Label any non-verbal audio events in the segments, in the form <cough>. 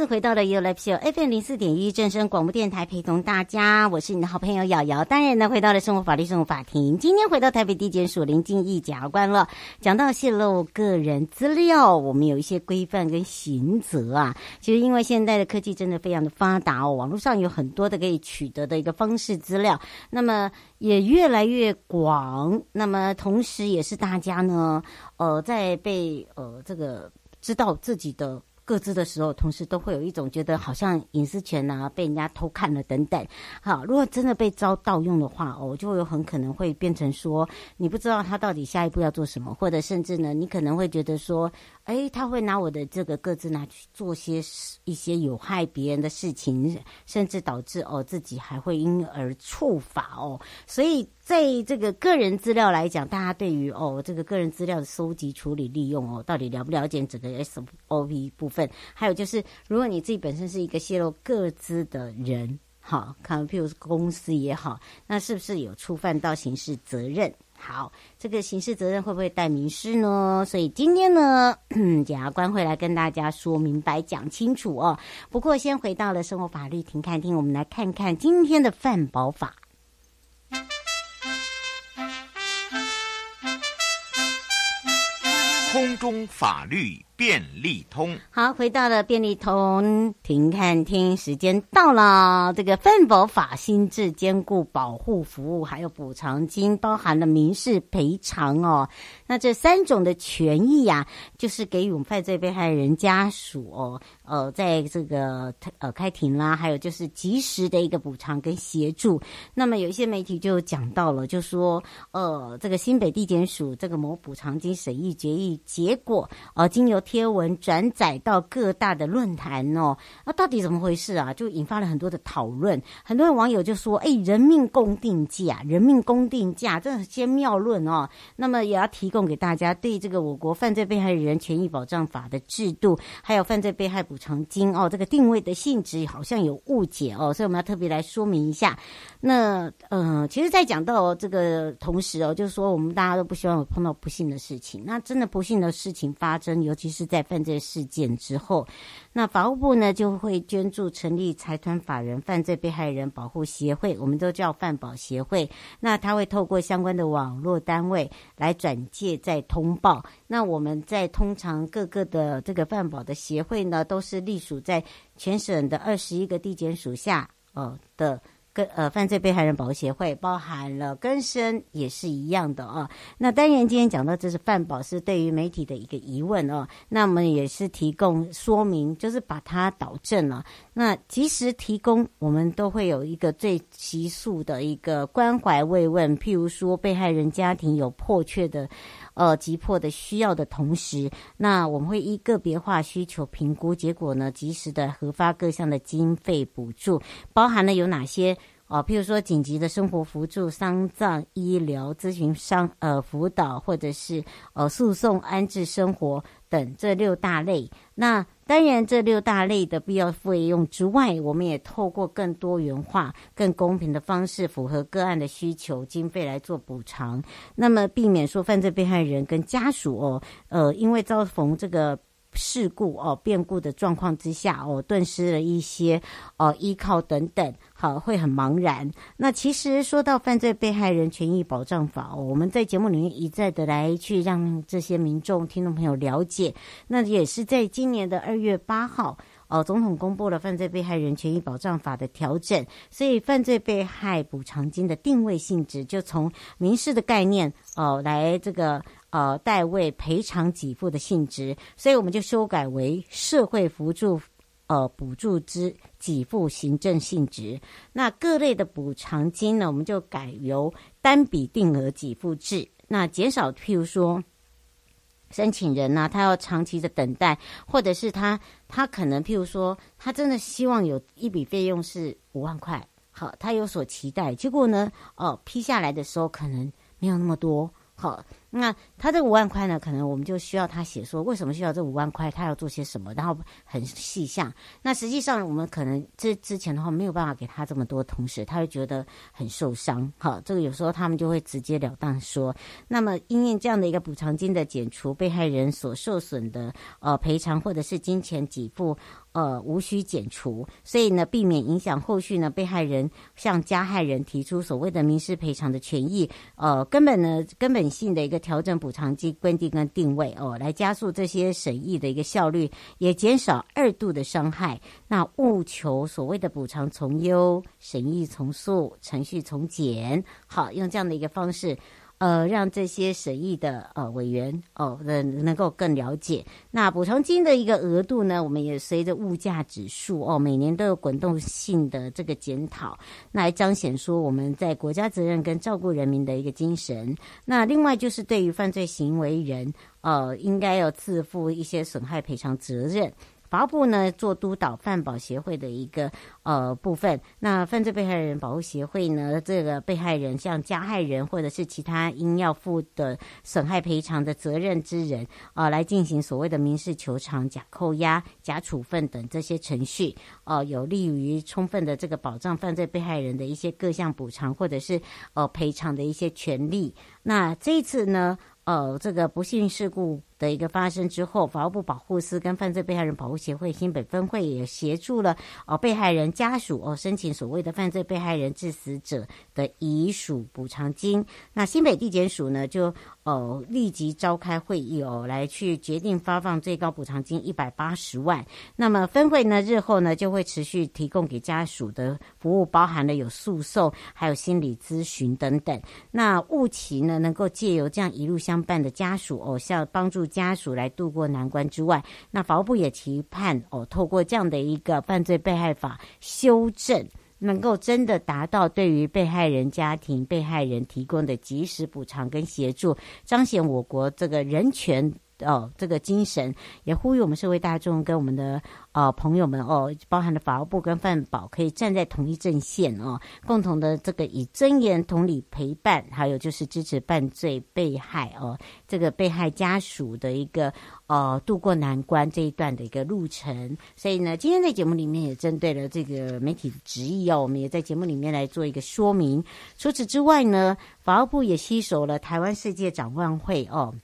次回到了 You Live Show FM 零四点一正声广播电台，陪同大家，我是你的好朋友瑶瑶。当然呢，回到了生活法律生活法庭，今天回到台北地检署林静仪检察官了。讲到泄露个人资料，我们有一些规范跟刑责啊。其实因为现在的科技真的非常的发达哦，网络上有很多的可以取得的一个方式资料，那么也越来越广。那么同时也是大家呢，呃，在被呃这个知道自己的。各自的时候，同时都会有一种觉得好像隐私权啊被人家偷看了等等。好，如果真的被遭盗用的话，哦，就有很可能会变成说，你不知道他到底下一步要做什么，或者甚至呢，你可能会觉得说，哎，他会拿我的这个个资拿去做些一些有害别人的事情，甚至导致哦自己还会因而触法哦，所以。在这个个人资料来讲，大家对于哦这个个人资料的收集、处理、利用哦，到底了不了解整个 SOP 部分？还有就是，如果你自己本身是一个泄露个资的人，好，看譬如是公司也好，那是不是有触犯到刑事责任？好，这个刑事责任会不会带民事呢？所以今天呢，<clears throat> 检察官会来跟大家说明白、讲清楚哦。不过先回到了生活法律庭看庭，我们来看看今天的范保法。空中法律便利通，好，回到了便利通庭看庭，时间到了。这个犯保法新制兼顾保护服务，还有补偿金，包含了民事赔偿哦。那这三种的权益呀、就是给予我们犯罪被害人家属哦，呃，在这个呃开庭啦，还有就是及时的一个补偿跟协助。那么有一些媒体就讲到了，就说呃，这个新北地检署这个某补偿金审议决议。结果，呃，经由贴文转载到各大的论坛哦，那到底怎么回事啊？就引发了很多的讨论。很多网友就说：“哎，人命公定价，人命公定价，这很仙妙论哦。”那么也要提供给大家对这个我国犯罪被害人权益保障法的制度，还有犯罪被害补偿金哦，这个定位的性质好像有误解哦，所以我们要特别来说明一下。那呃，其实，在讲到这个同时哦，就是说我们大家都不希望有碰到不幸的事情。那真的不幸的事情发生，尤其是是在犯罪事件之后，那法务部呢就会捐助成立财团法人犯罪被害人保护协会，我们都叫犯保协会。那他会透过相关的网络单位来转介再通报。那我们在通常各个的这个犯保的协会呢，都是隶属在全省的二十一个地检署下哦的。呃犯罪被害人保护协会包含了更生也是一样的啊。那当然今天讲到这是范保，是对于媒体的一个疑问哦。那我们也是提供说明，就是把它导正了。那及时提供，我们都会有一个最急速的一个关怀慰问。譬如说被害人家庭有迫切的。呃，急迫的需要的同时，那我们会依个别化需求评估结果呢，及时的核发各项的经费补助，包含了有哪些？哦，譬如说紧急的生活辅助、丧葬医疗咨询、商呃辅导，或者是呃诉讼安置生活等这六大类。那当然，这六大类的必要费用之外，我们也透过更多元化、更公平的方式，符合个案的需求，经费来做补偿。那么，避免说犯罪被害人跟家属哦，呃，因为遭逢这个。事故哦，变故的状况之下哦，顿失了一些哦依靠等等，好，会很茫然。那其实说到犯罪被害人权益保障法哦，我们在节目里面一再的来去让这些民众听众朋友了解。那也是在今年的二月八号呃，总统公布了犯罪被害人权益保障法的调整，所以犯罪被害补偿金的定位性质就从民事的概念哦、来这个呃代位赔偿给付的性质，所以我们就修改为社会扶助。呃，补助之给付行政性质，那各类的补偿金呢，我们就改由单笔定额给付制。那减少，譬如说，申请人呢、他要长期的等待，或者是他他可能譬如说，他真的希望有一笔费用是五万块，好，他有所期待，结果呢，哦，批下来的时候可能没有那么多，好。那他这五万块呢？可能我们就需要他写说为什么需要这五万块，他要做些什么，然后很细项。那实际上我们可能这之前的话没有办法给他这么多，同时他会觉得很受伤。好，这个有时候他们就会直截了当说。那么因应这样的一个补偿金的减除，被害人所受损的呃赔偿或者是金钱给付呃无需减除，所以呢避免影响后续呢被害人向加害人提出所谓的民事赔偿的权益。呃，根本呢根本性的一个。调整补偿金规定跟定位哦，来加速这些审议的一个效率，也减少二度的伤害。那务求所谓的补偿从优、审议从速、程序从简，好，用这样的一个方式。呃，让这些审议的呃委员哦，能能够更了解。那补偿金的一个额度呢，我们也随着物价指数哦，每年都有滚动性的这个检讨，那来彰显说我们在国家责任跟照顾人民的一个精神。那另外就是对于犯罪行为人，呃，应该要自负一些损害赔偿责任。法务部呢做督导犯保协会的一个呃部分，那犯罪被害人保护协会呢，这个被害人像加害人或者是其他应要负的损害赔偿的责任之人啊、呃，来进行所谓的民事求偿、假扣押、假处分等这些程序，呃，有利于充分的这个保障犯罪被害人的一些各项补偿或者是呃赔偿的一些权利。那这一次呢，呃，这个不幸事故的一个发生之后，法务部保护司跟犯罪被害人保护协会新北分会也协助了哦、被害人家属哦、申请所谓的犯罪被害人致死者的遗属补偿金。那新北地检署呢就哦立即召开会议哦，来去决定发放最高补偿金一百八十万。那么分会呢日后呢就会持续提供给家属的服务，包含了有诉讼，还有心理咨询等等。那务期呢能够借由这样一路相伴的家属哦，像帮助家属来度过难关之外，那法务部也期盼哦，透过这样的一个犯罪被害法修正，能够真的达到对于被害人家庭、被害人提供的及时补偿跟协助，彰显我国这个人权。哦，这个精神也呼吁我们社会大众跟我们的呃朋友们哦，包含了法务部跟范保，可以站在同一阵线哦，共同的这个以尊严、同理、陪伴，还有就是支持犯罪被害哦，这个被害家属的一个呃渡过难关这一段的一个路程。所以呢，今天在节目里面也针对了这个媒体的质疑哦，我们也在节目里面来做一个说明。除此之外呢，法务部也携手了台湾世界展望会哦。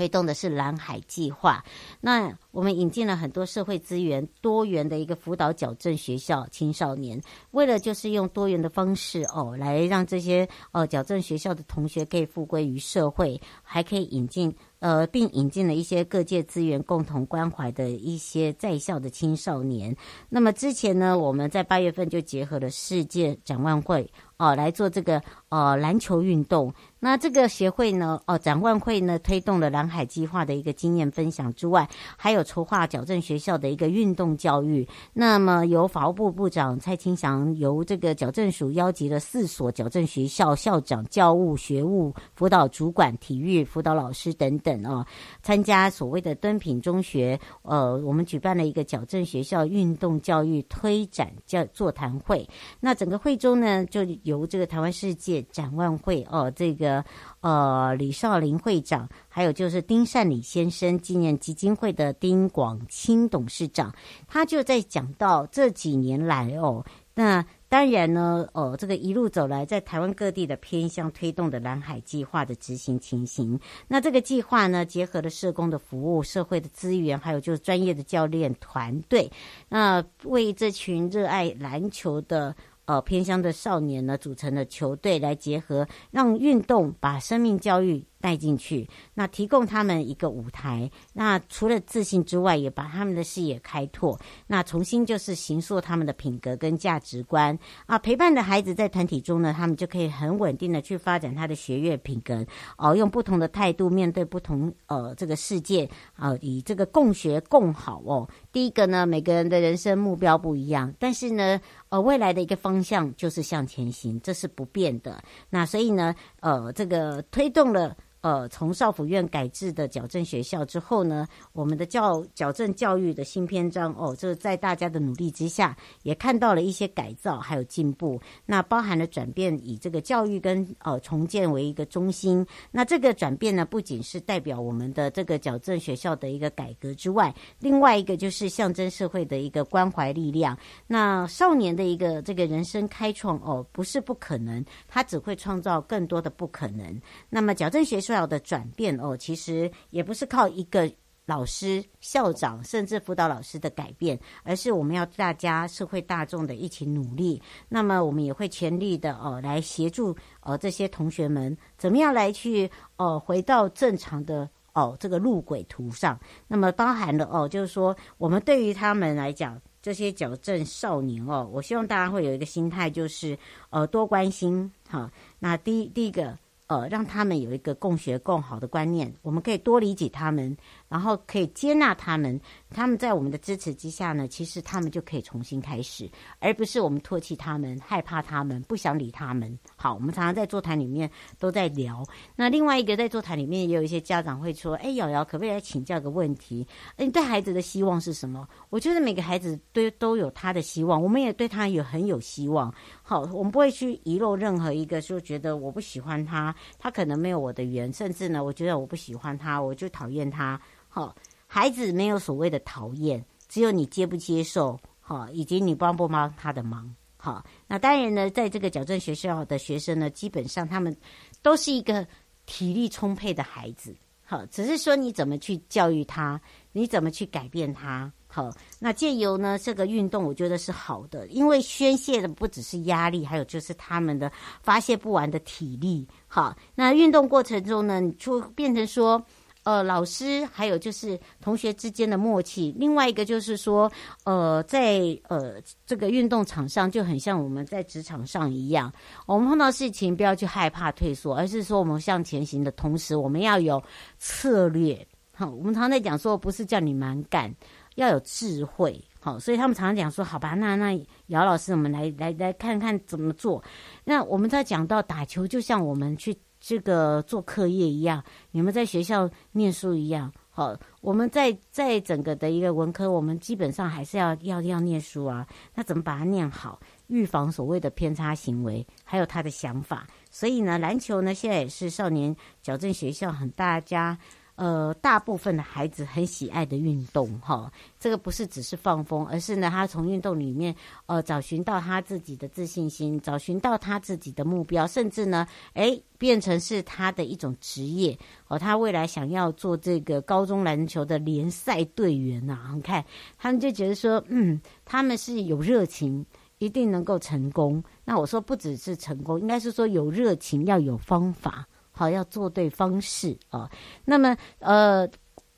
推动的是蓝海计划，那我们引进了很多社会资源、多元的一个辅导矫正学校青少年，为了就是用多元的方式哦，来让这些呃矫正学校的同学可以复归于社会，还可以引进。呃，并引进了一些各界资源，共同关怀的一些在校的青少年。那么之前呢，我们在八月份就结合了世界展望会哦、来做这个呃篮球运动。那这个协会呢，哦、展望会呢，推动了蓝海计划的一个经验分享之外，还有筹划矫正学校的一个运动教育。那么由法务部部长蔡清祥，由这个矫正署邀集了四所矫正学校校长、教务学务辅导主管、体育辅导老师等等。哦，参加所谓的敦品中学，呃，我们举办了一个矫正学校运动教育推展教座谈会。那整个会中呢，就由这个台湾世界展望会哦，这个呃李少林会长，还有就是丁善礼先生纪念基金会的丁广清董事长，他就在讲到这几年来哦，那。当然呢，哦，这个一路走来，在台湾各地的偏乡推动的蓝海计划的执行情形。那这个计划呢，结合了社工的服务、社会的资源，还有就是专业的教练团队，那为这群热爱篮球的呃、偏乡的少年呢，组成的球队，来结合让运动把生命教育带进去，那提供他们一个舞台。那除了自信之外，也把他们的视野开拓。那重新就是形塑他们的品格跟价值观啊。陪伴的孩子在团体中呢，他们就可以很稳定的去发展他的学业品格哦，用不同的态度面对不同呃这个世界啊，以这个共学共好哦。第一个呢，每个人的人生目标不一样，但是呢，呃，未来的一个方向就是向前行，这是不变的。那所以呢，呃，这个推动了。呃，从少府院改制的矫正学校之后呢，我们的教矫正教育的新篇章哦，这在大家的努力之下，也看到了一些改造还有进步。那包含了转变，以这个教育跟呃重建为一个中心。那这个转变呢，不仅是代表我们的这个矫正学校的一个改革之外，另外一个就是象征社会的一个关怀力量。那少年的一个这个人生开创哦，不是不可能，他只会创造更多的不可能。那么矫正学校。重要的转变哦，其实也不是靠一个老师、校长甚至辅导老师的改变，而是我们要大家社会大众的一起努力。那么我们也会全力的哦来协助呃这些同学们，怎么样来去哦回到正常的哦这个路轨图上。那么包含了哦，就是说我们对于他们来讲，这些矫正少年哦，我希望大家会有一个心态，就是呃多关心哈。那第一第一个。呃，让他们有一个共学共好的观念，我们可以多理解他们，然后可以接纳他们。他们在我们的支持之下呢，其实他们就可以重新开始，而不是我们唾弃他们、害怕他们、不想理他们。好，我们常常在座谈里面都在聊。那另外一个在座谈里面也有一些家长会说：“哎，瑶瑶，可不可以来请教个问题？哎，你对孩子的希望是什么？”我觉得每个孩子都都有他的希望，我们也对他有很有希望。好，我们不会去遗漏任何一个，说觉得我不喜欢他。他可能没有我的缘，甚至呢，我觉得我不喜欢他，我就讨厌他。好，孩子没有所谓的讨厌，只有你接不接受，好，以及你帮不帮他的忙。好，那当然呢，在这个矫正学校的学生呢，基本上他们都是一个体力充沛的孩子。好，只是说你怎么去教育他，你怎么去改变他。好，那借由呢这个运动，我觉得是好的，因为宣泄的不只是压力，还有就是他们的发泄不完的体力。好，那运动过程中呢，你就变成说，呃，老师还有就是同学之间的默契。另外一个就是说，呃，在呃这个运动场上就很像我们在职场上一样，我们碰到事情不要去害怕退缩，而是说我们向前行的同时，我们要有策略。好，我们常在讲说，不是叫你蛮干。要有智慧，好，所以他们常常讲说，好吧，那那姚老师，我们来来来看看怎么做。那我们在讲到打球，就像我们去这个做课业一样，你们在学校念书一样，好，我们在在整个的一个文科，我们基本上还是要要要念书啊。那怎么把它念好，预防所谓的偏差行为，还有他的想法。所以呢，篮球呢，现在也是少年矫正学校很大家。呃，大部分的孩子很喜爱的运动，哈，这个不是只是放风，而是呢，他从运动里面，呃，找寻到他自己的自信心，找寻到他自己的目标，甚至呢，哎，变成是他的一种职业，哦，他未来想要做这个高中篮球的联赛队员呐，你看，他们就觉得说，嗯，他们是有热情，一定能够成功。那我说不只是成功，应该是说有热情，要有方法。好，要做对方式啊。那么，呃。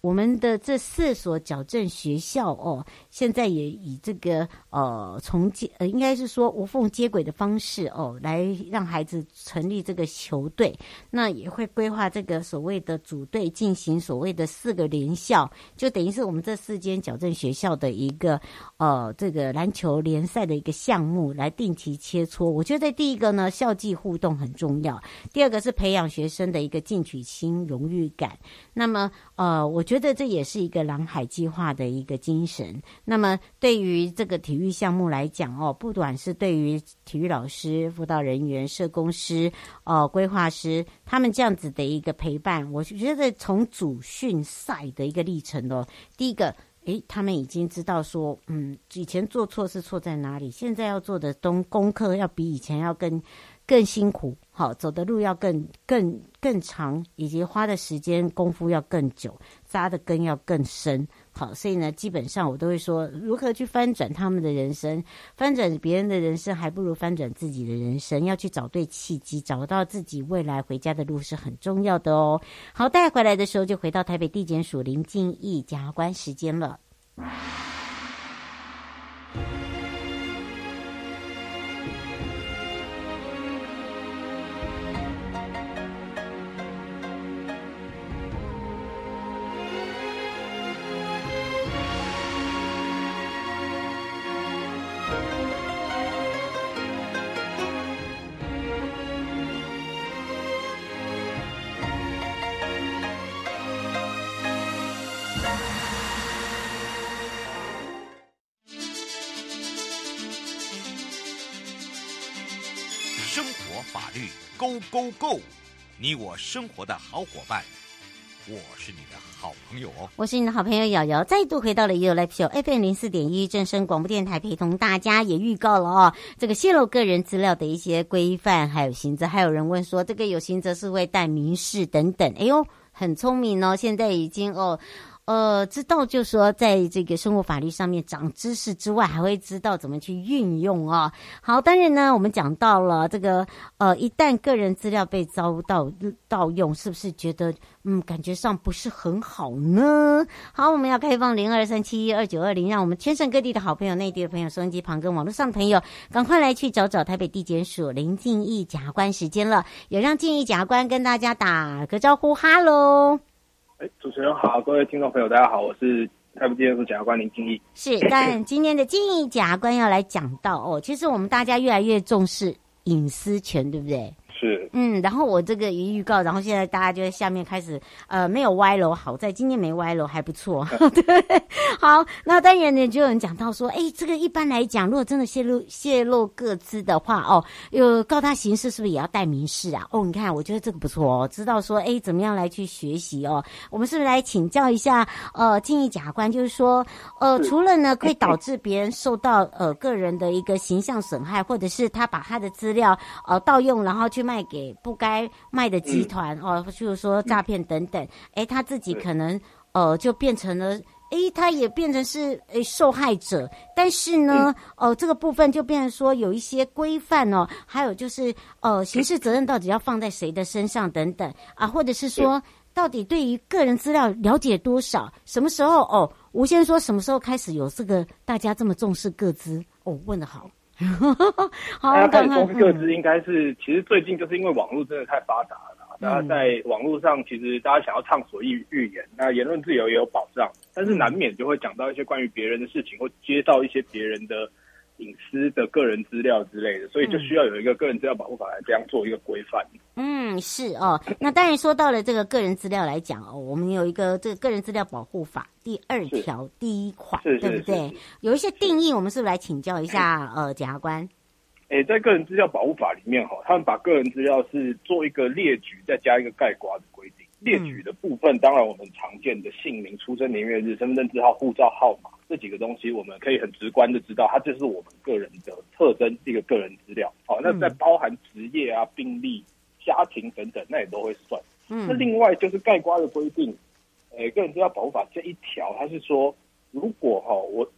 我们的这四所矫正学校哦，现在也以这个呃从接呃应该是说无缝接轨的方式哦，来让孩子成立这个球队。那也会规划这个所谓的组队进行所谓的四个联校，就等于是我们这四间矫正学校的一个呃这个篮球联赛的一个项目，来定期切磋。我觉得第一个呢，校际互动很重要；第二个是培养学生的一个进取心、荣誉感。那么呃，我。觉得这也是一个蓝海计划的一个精神。那么，对于这个体育项目来讲哦，不管是对于体育老师、辅导人员、社工师、哦规划师，他们这样子的一个陪伴，我觉得从主训赛的一个历程哦，第一个，诶，他们已经知道说，嗯，以前做错是错在哪里，现在要做的东功课要比以前要更更辛苦，好，走的路要更更更长，以及花的时间功夫要更久，扎的根要更深。好，所以呢，基本上我都会说，如何去翻转他们的人生，翻转别人的人生，还不如翻转自己的人生。要去找对契机，找到自己未来回家的路是很重要的哦。好，带回来的时候就回到台北地检署林静仪检察官时间了。Go Go Go！你我生活的好伙伴，我是你的好朋友哦。我是你的好朋友瑶瑶，再度回到了 y o Live Show FM 零四点一正声广播电台，陪同大家也预告了哦，这个泄露个人资料的一些规范还有刑责。还有人问说，这个有刑责是会带民事等等。哎呦，很聪明哦，现在已经哦。呃，知道就是说，在这个生活法律上面长知识之外，还会知道怎么去运用啊。好，当然呢，我们讲到了这个，呃，一旦个人资料被遭到盗用，是不是觉得嗯，感觉上不是很好呢？好，我们要开放零二三七一二九二零，让我们全省各地的好朋友、内地的朋友、收音机旁跟网络上的朋友，赶快来去找找台北地检署林静仪检察官时间了，也让静仪检察官跟大家打个招呼，哈喽。哎主持人好，各位听众朋友，大家好，我是台北地检署检察官林敬义。是，但今天的敬义检察官要来讲到哦，其实我们大家越来越重视隐私权，对不对？是，嗯，然后我这个一预告，然后现在大家就在下面开始，呃，没有歪楼，好在今天没歪楼，还不错，<laughs> 对，好，那当然呢，就有人讲到说，哎，这个一般来讲，如果真的泄露泄露各自的话，哦，有告他刑事是不是也要带民事啊？哦，你看，我觉得这个不错哦，知道说，哎，怎么样来去学习哦？我们是不是来请教一下，呃，建议假官，就是说，呃，除了呢，可以导致别人受到呃个人的一个形象损害，或者是他把他的资料呃盗用，然后去卖。卖给不该卖的集团、嗯、哦，就是说诈骗等等，哎、嗯，他自己可能呃就变成了，哎，他也变成是哎受害者。但是呢，哦、嗯呃，这个部分就变成说有一些规范哦，还有就是呃刑事责任到底要放在谁的身上等等啊，或者是说到底对于个人资料了解多少，什么时候哦？吴先生说什么时候开始有这个大家这么重视个资？哦，问的好。<laughs> 好，大家可以说各自，应该是其实最近就是因为网络真的太发达了，大家在网络上其实大家想要畅所欲欲言，那言论自由也有保障，但是难免就会讲到一些关于别人的事情，或接到一些别人的。隐私的个人资料之类的，所以就需要有一个个人资料保护法来这样做一个规范。嗯，是哦。那当然说到了这个个人资料来讲哦，我们有一个这个个人资料保护法第二条第一款，对不对？有一些定义，我们是不是来请教一下 <coughs> 呃检察官？诶，在个人资料保护法里面哈，他们把个人资料是做一个列举，再加一个概括的规定。列举的部分，当然我们常见的姓名、出生年月日、身份证字号、护照号码。这几个东西，我们可以很直观的知道，它就是我们个人的特征，一个个人资料。好，那在包含职业啊、病历、家庭等等，那也都会算。嗯，那另外就是盖瓜的规定，诶，个人资料保护法这一条，它是说，如果哈我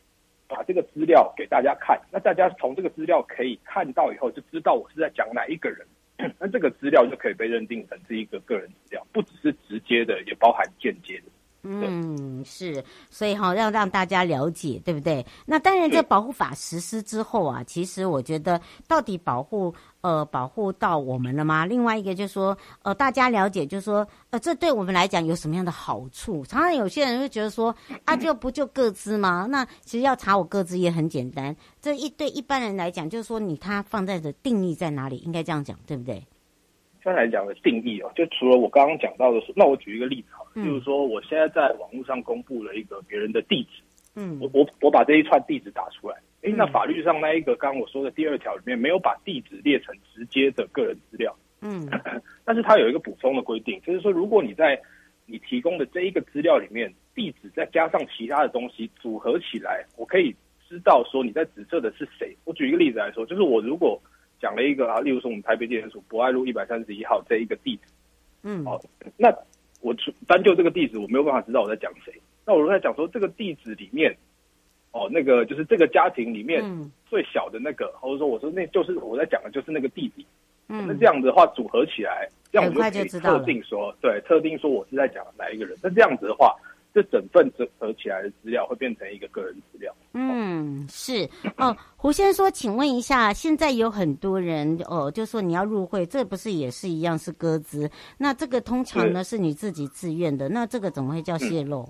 把这个资料给大家看，那大家从这个资料可以看到以后，就知道我是在讲哪一个人，<coughs> 那这个资料就可以被认定成是一个个人资料，不只是直接的，也包含间接的。嗯，是，所以哈，要让大家了解，对不对？那当然，这保护法实施之后啊，其实我觉得到底保护呃保护到我们了吗？另外一个就是说，呃，大家了解，就是说，呃，这对我们来讲有什么样的好处？常常有些人会觉得说，啊，就不就各自吗？那其实要查我各自也很简单。这一对一般人来讲，就是说你他放在的定义在哪里？应该这样讲，对不对？刚才讲的定义哦，就除了我刚刚讲到的，那我举一个例子好就是说我现在在网络上公布了一个别人的地址，嗯，我我我把这一串地址打出来，哎、嗯，那法律上那一个刚刚我说的第二条里面没有把地址列成直接的个人资料，嗯，但是它有一个补充的规定，就是说如果你在你提供的这一个资料里面，地址再加上其他的东西组合起来，我可以知道说你在指涉的是谁。我举一个例子来说，就是我如果讲了一个啊，例如说我们台北地检署博爱路一百三十一号这一个地址，嗯，哦，那我单就这个地址，我没有办法知道我在讲谁。那我是在讲说这个地址里面，哦，那个就是这个家庭里面最小的那个，嗯、或者说我说那就是我在讲的就是那个弟弟，嗯，那这样子的话组合起来，这样我就可以特定说，对，特定说我是在讲哪一个人。那这样子的话。这整份整合起来的资料会变成一个个人资料。嗯，是哦。胡先生说，请问一下，现在有很多人哦，就说你要入会，这不是也是一样是个资？那这个通常呢是你自己自愿的，那这个怎么会叫泄露？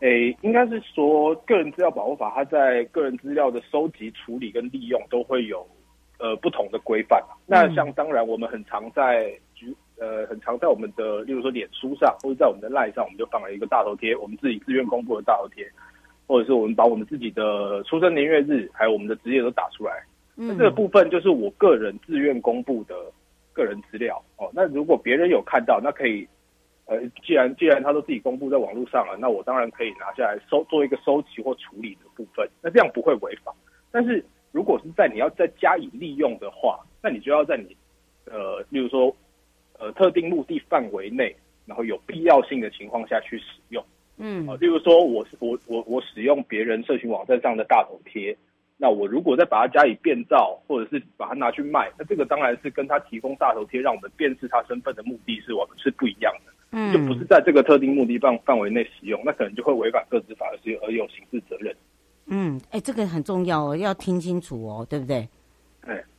诶、嗯，应该是说个人资料保护法，它在个人资料的收集、处理跟利用都会有呃不同的规范。那像当然，我们很常在举。呃，很常在我们的，例如说脸书上，或者在我们的赖上，我们就放了一个大头贴，我们自己自愿公布的大头贴，或者是我们把我们自己的出生年月日，还有我们的职业都打出来。那这个部分就是我个人自愿公布的个人资料哦。那如果别人有看到，那可以，呃，既然既然他都自己公布在网络上了，那我当然可以拿下来收做一个收集或处理的部分。那这样不会违法。但是如果是在你要再加以利用的话，那你就要在你，呃，例如说。呃，特定目的范围内，然后有必要性的情况下去使用，嗯，啊，例如说我我我我使用别人社群网站上的大头贴，那我如果再把它加以变造，或者是把它拿去卖，那这个当然是跟他提供大头贴让我们辨识他身份的目的是我们是不一样的，嗯，就不是在这个特定目的范范围内使用，那可能就会违反个资法而而有刑事责任。嗯，哎，这个很重要哦，要听清楚哦，对不对？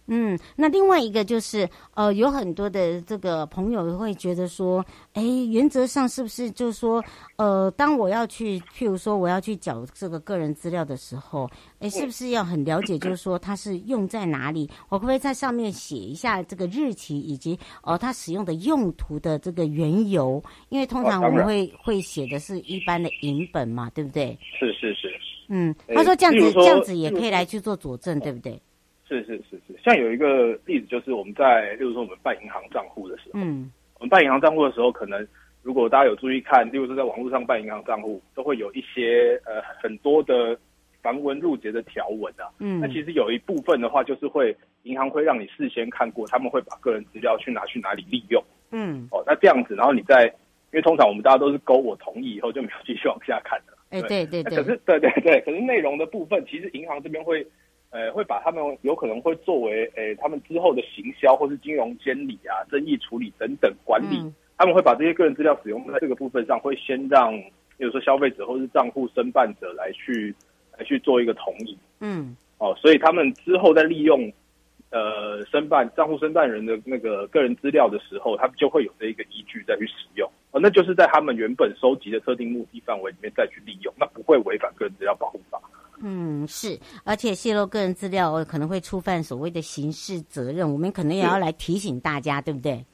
对。嗯，那另外一个就是，呃，有很多的这个朋友会觉得说，哎，原则上是不是就是说，呃，当我要去，譬如说我要去缴这个个人资料的时候，哎，是不是要很了解，就是说它是用在哪里？我可不可以在上面写一下这个日期以及呃它使用的用途的这个缘由？因为通常我们会会写的是一般的影本嘛，对不对？是是是。嗯，他说这样子这样子也可以来去做佐证，对不对？是是是是，像有一个例子，就是我们在，例如说我们办银行账户的时候，嗯，我们办银行账户的时候，可能如果大家有注意看，例如说在网络上办银行账户，都会有一些呃很多的繁文缛节的条文啊，嗯，那其实有一部分的话，就是会银行会让你事先看过，他们会把个人资料去拿去哪里利用，嗯，哦，那这样子，然后你在，因为通常我们大家都是勾我同意以后就没有继续往下看的，哎，对对。对，可是对对对，可是内容的部分，其实银行这边会。呃，会把他们有可能会作为，呃，他们之后的行销或是金融监理啊、争议处理等等管理，嗯、他们会把这些个人资料使用在这个部分上，会先让，比如说消费者或是账户申办者来去来去做一个同意。嗯，哦，所以他们之后在利用，呃，申办账户申办人的那个个人资料的时候，他们就会有这一个依据再去使用。哦，那就是在他们原本收集的特定目的范围里面再去利用，那不会违反个人资料保护法。嗯，是，而且泄露个人资料可能会触犯所谓的刑事责任，我们可能也要来提醒大家，对不对？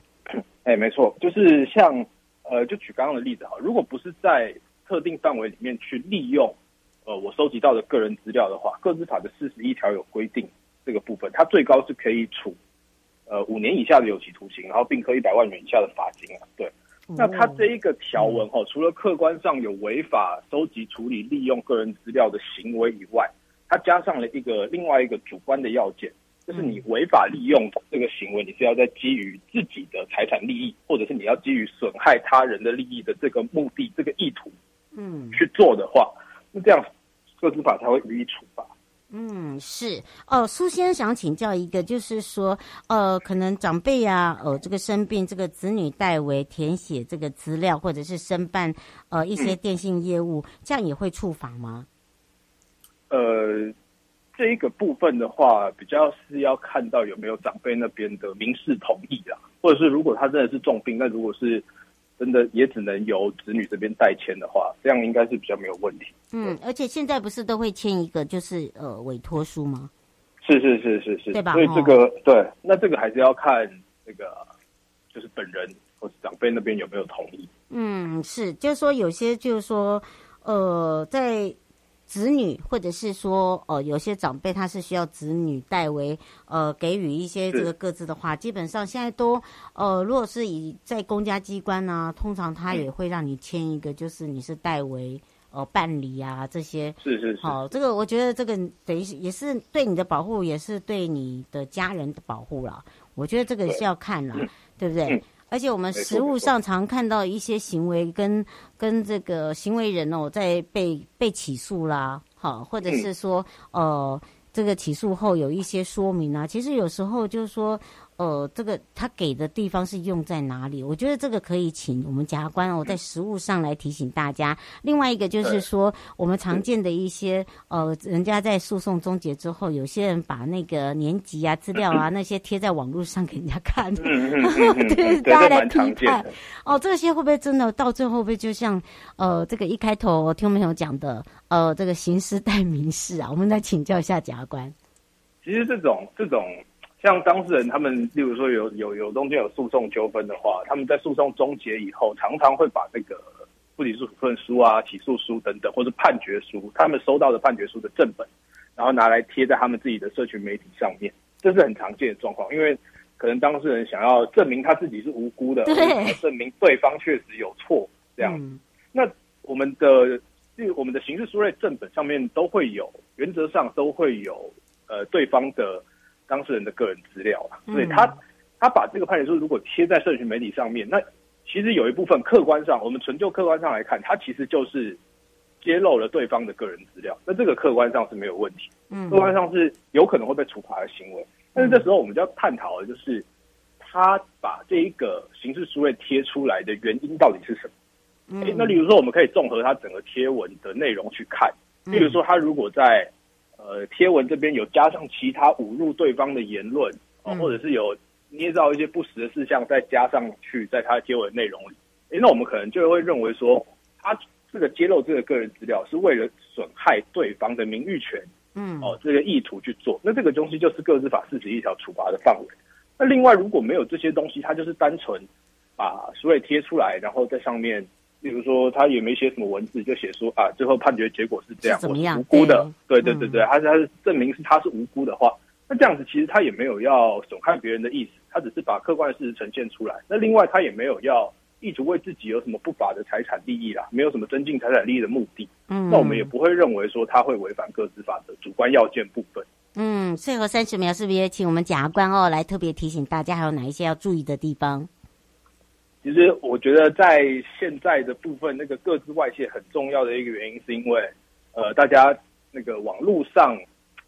哎，没错，就是像呃，就举刚刚的例子哈，如果不是在特定范围里面去利用呃我收集到的个人资料的话，个资法的四十一条有规定这个部分，它最高是可以处呃五年以下的有期徒刑，然后并科一百万元以下的罚金啊，对。那他这一个条文哈，除了客观上有违法收集、处理、利用个人资料的行为以外，它加上了一个另外一个主观的要件，就是你违法利用这个行为，你是要在基于自己的财产利益，或者是你要基于损害他人的利益的这个目的、这个意图，嗯，去做的话，那这样个资法才会予以处罚。嗯，是哦，苏先生想请教一个，就是说，呃，可能长辈啊，呃，这个生病，这个子女代为填写这个资料，或者是申办呃一些电信业务，嗯、这样也会触法吗？呃，这一个部分的话，比较是要看到有没有长辈那边的民事同意啦，或者是如果他真的是重病，那如果是。真的也只能由子女这边代签的话，这样应该是比较没有问题。嗯，而且现在不是都会签一个就是呃委托书吗？是是是是是，对吧？所以这个对，那这个还是要看那个就是本人或是长辈那边有没有同意。嗯，是，就是说有些就是说呃在。子女或者是说，呃，有些长辈他是需要子女代为，呃，给予一些这个各自的话，基本上现在都，呃，如果是以在公家机关呢，通常他也会让你签一个，就是你是代为，呃办理啊这些。是是是。好，这个我觉得这个等于也是对你的保护，也是对你的家人的保护了。我觉得这个是要看了，对，对不对？嗯而且我们实物上常看到一些行为跟跟这个行为人哦，在被被起诉啦，好，或者是说呃，这个起诉后有一些说明啊，其实有时候就是说。呃，这个他给的地方是用在哪里？我觉得这个可以请我们检察官哦，在实务上来提醒大家。另外一个就是说，我们常见的一些呃，人家在诉讼终结之后，有些人把那个年级啊、资料啊那些贴在网络上给人家看，<laughs> 对，大家来批判。哦，这些会不会真的到最后会不会就像呃，这个一开头我听没有讲的呃，这个刑事代民事啊？我们来请教一下检察官。其实这种这种。像当事人他们，例如说有有有中间有诉讼纠纷的话，他们在诉讼终结以后，常常会把这个不起诉处分书啊、起诉书等等，或者判决书，他们收到的判决书的正本，然后拿来贴在他们自己的社群媒体上面，这是很常见的状况。因为可能当事人想要证明他自己是无辜的，证明对方确实有错，这样。嗯、那我们的，我们的刑事书类正本上面都会有，原则上都会有，呃，对方的。当事人的个人资料啊，所以他他把这个判决书如果贴在社群媒体上面，那其实有一部分客观上，我们纯就客观上来看，他其实就是揭露了对方的个人资料，那这个客观上是没有问题，嗯，客观上是有可能会被处罚的行为。但是这时候我们就要探讨的就是，他把这一个刑事书类贴出来的原因到底是什么？嗯，那例如说我们可以综合他整个贴文的内容去看，例如说他如果在呃，贴文这边有加上其他侮辱对方的言论，哦，或者是有捏造一些不实的事项再加上去，在他的贴文内容里，诶，那我们可能就会认为说，他这个揭露这个个人资料是为了损害对方的名誉权，嗯，哦，这个意图去做，那这个东西就是个资法四十一条处罚的范围。那另外如果没有这些东西，他就是单纯把所谓贴出来，然后在上面。例如说，他也没写什么文字，就写说啊，最后判决结果是这样，我是无辜的。对对对对，他他是证明是他是无辜的话，那这样子其实他也没有要损害别人的意思，他只是把客观的事实呈现出来。那另外他也没有要意图为自己有什么不法的财产利益啦，没有什么增进财产利益的目的。嗯，那我们也不会认为说他会违反个资法的主观要件部分。嗯，最后三十秒是不是也请我们检察官哦来特别提醒大家，还有哪一些要注意的地方？其实我觉得在现在的部分，那个各自外泄很重要的一个原因，是因为，呃，大家那个网络上，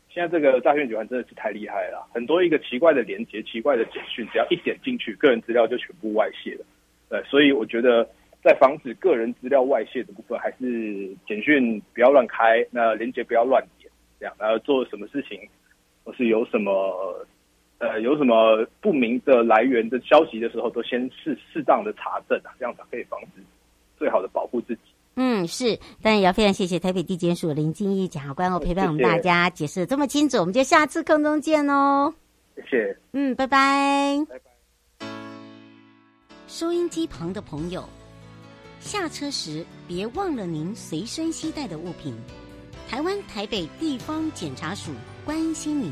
现在这个诈骗集团真的是太厉害了，很多一个奇怪的连接、奇怪的简讯，只要一点进去，个人资料就全部外泄了。对，所以我觉得在防止个人资料外泄的部分，还是简讯不要乱开，那连接不要乱点，这样，然后做什么事情，或是有什么。呃，有什么不明的来源的消息的时候，都先适适当的查证啊，这样才可以防止最好的保护自己。嗯，是，当然也要非常谢谢台北地检署林敬一检察官哦，陪伴我们大家解释的这么清楚，我们就下次空中见哦。谢谢。嗯，拜拜。拜拜。收音机旁的朋友，下车时别忘了您随身携带的物品。台湾台北地方检察署关心您。